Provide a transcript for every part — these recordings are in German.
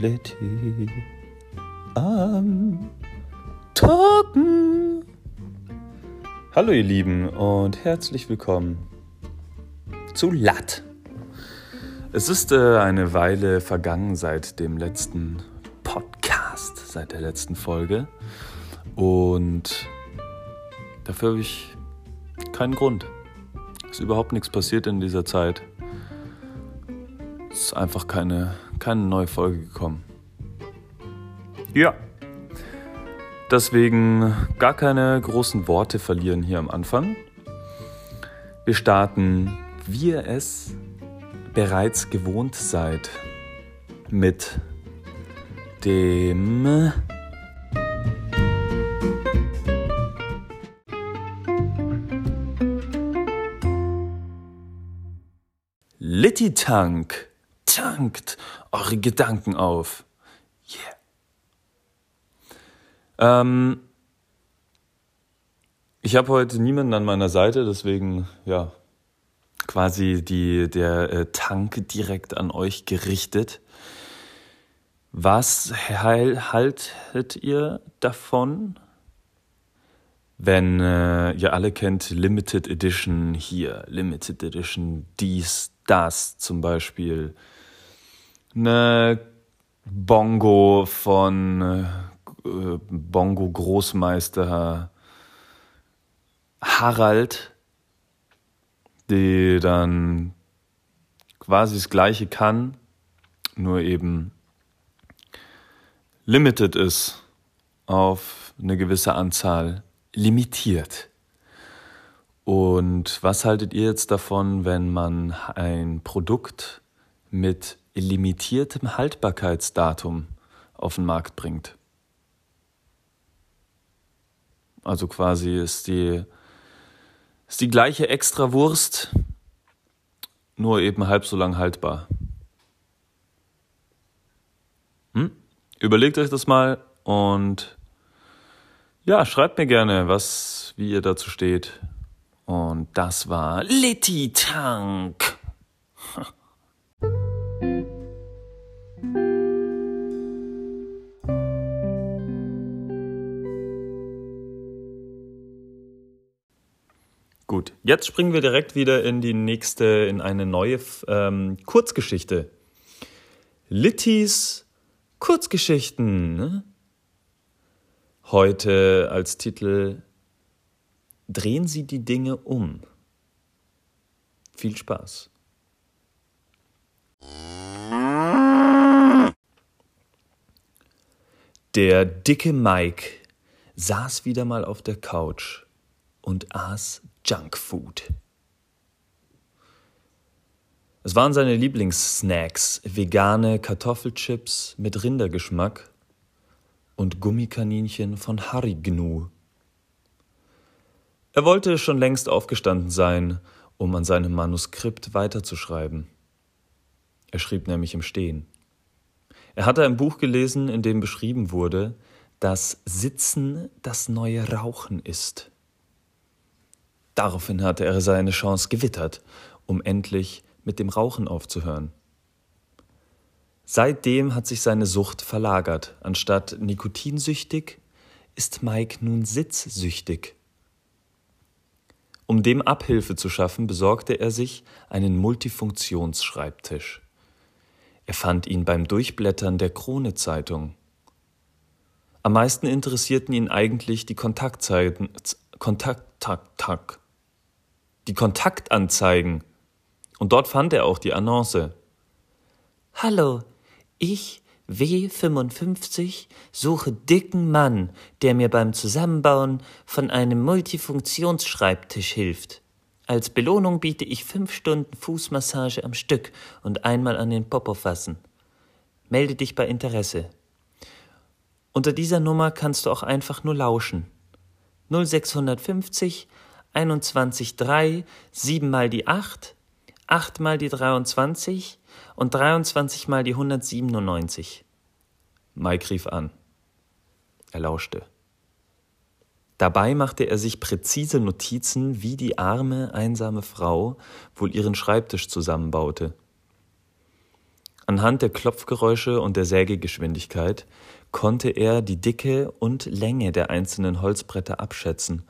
Letty am Talken. Hallo ihr Lieben und herzlich willkommen zu Latt. Es ist äh, eine Weile vergangen seit dem letzten Podcast, seit der letzten Folge und dafür habe ich keinen Grund. Es ist überhaupt nichts passiert in dieser Zeit. Es ist einfach keine, keine neue Folge gekommen. Ja. Deswegen gar keine großen Worte verlieren hier am Anfang. Wir starten, wie ihr es bereits gewohnt seid, mit dem Litty Tank tankt eure Gedanken auf. Yeah. Ähm, ich habe heute niemanden an meiner Seite, deswegen ja quasi die, der äh, Tank direkt an euch gerichtet. Was haltet ihr davon, wenn äh, ihr alle kennt Limited Edition hier, Limited Edition dies, das zum Beispiel, eine Bongo von äh, Bongo Großmeister Harald, die dann quasi das gleiche kann, nur eben limited ist auf eine gewisse Anzahl, limitiert. Und was haltet ihr jetzt davon, wenn man ein Produkt mit limitiertem Haltbarkeitsdatum auf den Markt bringt? Also quasi ist die, ist die gleiche Extrawurst, nur eben halb so lang haltbar. Hm? Überlegt euch das mal und ja, schreibt mir gerne, was, wie ihr dazu steht. Und das war Litty Tank. Gut, jetzt springen wir direkt wieder in die nächste, in eine neue ähm, Kurzgeschichte. Littys Kurzgeschichten. Ne? Heute als Titel drehen Sie die Dinge um. Viel Spaß. Der dicke Mike saß wieder mal auf der Couch und aß Junkfood. Es waren seine Lieblingssnacks, vegane Kartoffelchips mit Rindergeschmack und Gummikaninchen von Harignu. Er wollte schon längst aufgestanden sein, um an seinem Manuskript weiterzuschreiben. Er schrieb nämlich im Stehen. Er hatte ein Buch gelesen, in dem beschrieben wurde, dass Sitzen das neue Rauchen ist. Daraufhin hatte er seine Chance gewittert, um endlich mit dem Rauchen aufzuhören. Seitdem hat sich seine Sucht verlagert. Anstatt nikotinsüchtig ist Mike nun sitzsüchtig. Um dem Abhilfe zu schaffen, besorgte er sich einen Multifunktionsschreibtisch. Er fand ihn beim Durchblättern der Krone Zeitung. Am meisten interessierten ihn eigentlich die Kontaktzeiten, Kontakt, tak, tak, die Kontaktanzeigen. Und dort fand er auch die Annonce. Hallo, ich W55 suche dicken Mann, der mir beim Zusammenbauen von einem Multifunktionsschreibtisch hilft. Als Belohnung biete ich fünf Stunden Fußmassage am Stück und einmal an den Popo fassen. Melde dich bei Interesse. Unter dieser Nummer kannst du auch einfach nur lauschen. 0650 21 7 mal die 8, 8 mal die 23 und 23 mal die 197. Mike rief an. Er lauschte. Dabei machte er sich präzise Notizen, wie die arme, einsame Frau wohl ihren Schreibtisch zusammenbaute. Anhand der Klopfgeräusche und der Sägegeschwindigkeit konnte er die Dicke und Länge der einzelnen Holzbretter abschätzen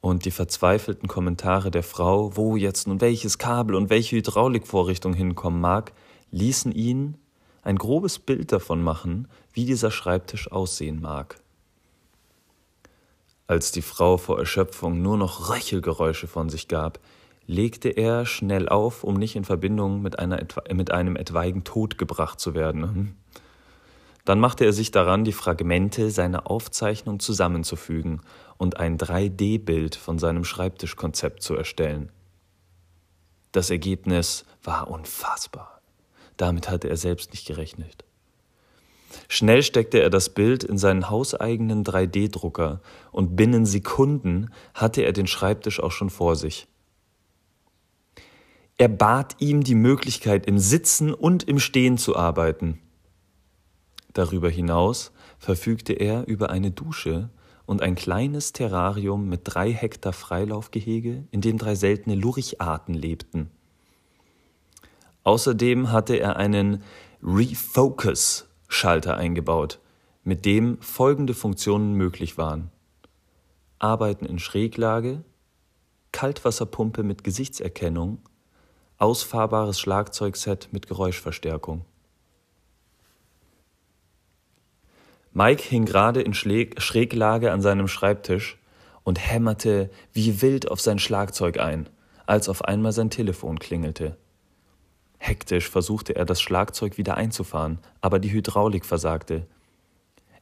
und die verzweifelten Kommentare der Frau, wo jetzt nun welches Kabel und welche Hydraulikvorrichtung hinkommen mag, ließen ihn ein grobes Bild davon machen, wie dieser Schreibtisch aussehen mag. Als die Frau vor Erschöpfung nur noch Röchelgeräusche von sich gab, legte er schnell auf, um nicht in Verbindung mit, einer, mit einem etwaigen Tod gebracht zu werden. Dann machte er sich daran, die Fragmente seiner Aufzeichnung zusammenzufügen und ein 3D-Bild von seinem Schreibtischkonzept zu erstellen. Das Ergebnis war unfassbar. Damit hatte er selbst nicht gerechnet. Schnell steckte er das Bild in seinen hauseigenen 3D-Drucker und binnen Sekunden hatte er den Schreibtisch auch schon vor sich. Er bat ihm die Möglichkeit, im Sitzen und im Stehen zu arbeiten. Darüber hinaus verfügte er über eine Dusche und ein kleines Terrarium mit drei Hektar Freilaufgehege, in dem drei seltene Luricharten lebten. Außerdem hatte er einen Refocus-Schalter eingebaut, mit dem folgende Funktionen möglich waren. Arbeiten in Schräglage, Kaltwasserpumpe mit Gesichtserkennung ausfahrbares Schlagzeugset mit Geräuschverstärkung. Mike hing gerade in Schräglage an seinem Schreibtisch und hämmerte wie wild auf sein Schlagzeug ein, als auf einmal sein Telefon klingelte. Hektisch versuchte er das Schlagzeug wieder einzufahren, aber die Hydraulik versagte.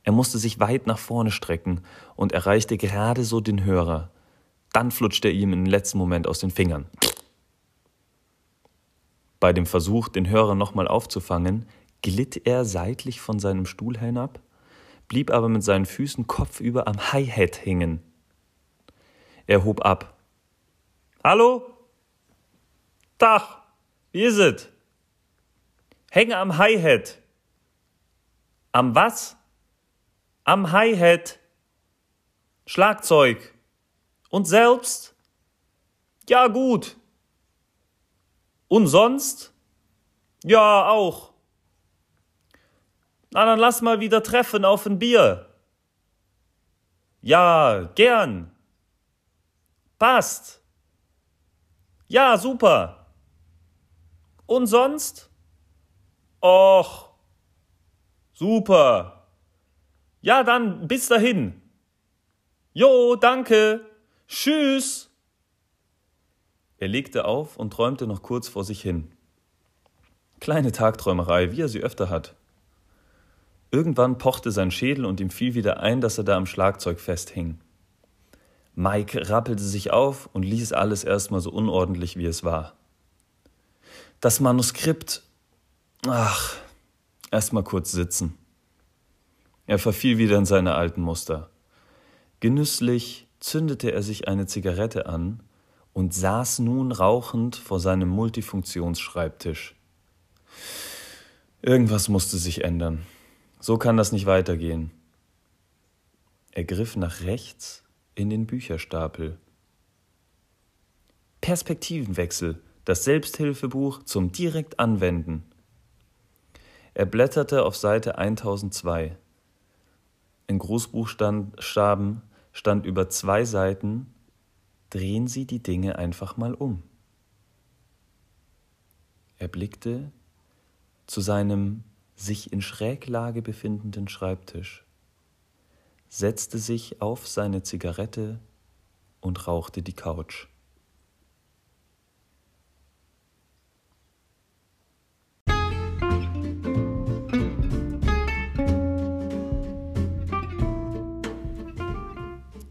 Er musste sich weit nach vorne strecken und erreichte gerade so den Hörer. Dann flutschte er ihm im letzten Moment aus den Fingern. Bei dem Versuch, den Hörer nochmal aufzufangen, glitt er seitlich von seinem Stuhl hinab, blieb aber mit seinen Füßen kopfüber am Hi-Hat hängen. Er hob ab. Hallo? Dach, wie ist es? Hänge am Hi-Hat. Am was? Am Hi-Hat. Schlagzeug. Und selbst? Ja, gut. Und sonst? Ja, auch. Na, dann lass mal wieder treffen auf ein Bier. Ja, gern. Passt. Ja, super. Und sonst? Och. Super. Ja, dann bis dahin. Jo, danke. Tschüss. Er legte auf und träumte noch kurz vor sich hin. Kleine Tagträumerei, wie er sie öfter hat. Irgendwann pochte sein Schädel und ihm fiel wieder ein, dass er da am Schlagzeug festhing. Mike rappelte sich auf und ließ alles erstmal so unordentlich, wie es war. Das Manuskript. Ach, erstmal kurz sitzen. Er verfiel wieder in seine alten Muster. Genüsslich zündete er sich eine Zigarette an und saß nun rauchend vor seinem Multifunktionsschreibtisch. Irgendwas musste sich ändern. So kann das nicht weitergehen. Er griff nach rechts in den Bücherstapel. Perspektivenwechsel, das Selbsthilfebuch zum direkt anwenden. Er blätterte auf Seite 1002. In Großbuchstaben stand über zwei Seiten drehen Sie die Dinge einfach mal um. Er blickte zu seinem sich in Schräglage befindenden Schreibtisch, setzte sich auf seine Zigarette und rauchte die Couch.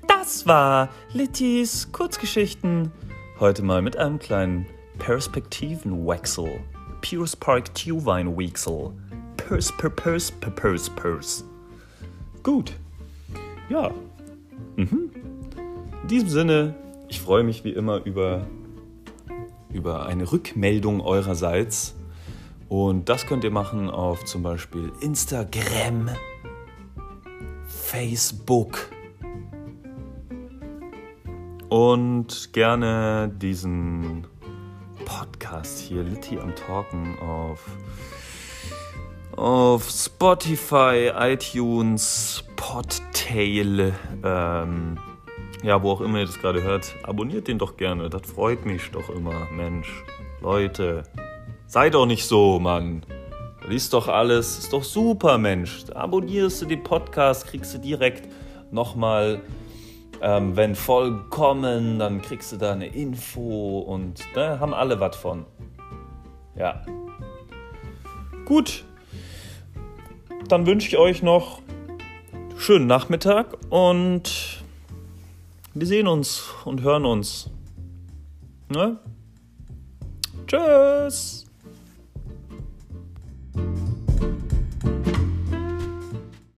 Das war Littys Kurzgeschichten. Heute mal mit einem kleinen Perspektivenwechsel. Pers, per, pers, per, pers, pers. Gut. Ja. Mhm. In diesem Sinne, ich freue mich wie immer über, über eine Rückmeldung eurerseits. Und das könnt ihr machen auf zum Beispiel Instagram, Facebook und gerne diesen Podcast hier, Litti am Talken, auf auf Spotify, iTunes, Podtail, ähm, ja, wo auch immer ihr das gerade hört, abonniert den doch gerne. Das freut mich doch immer, Mensch. Leute, sei doch nicht so, Mann. Lies doch alles, ist doch super, Mensch. Abonnierst du den Podcast, kriegst du direkt nochmal, ähm, wenn Folgen kommen, dann kriegst du da eine Info und da ne, haben alle was von. Ja. Gut. Dann wünsche ich euch noch schönen Nachmittag und wir sehen uns und hören uns. Ne? Tschüss.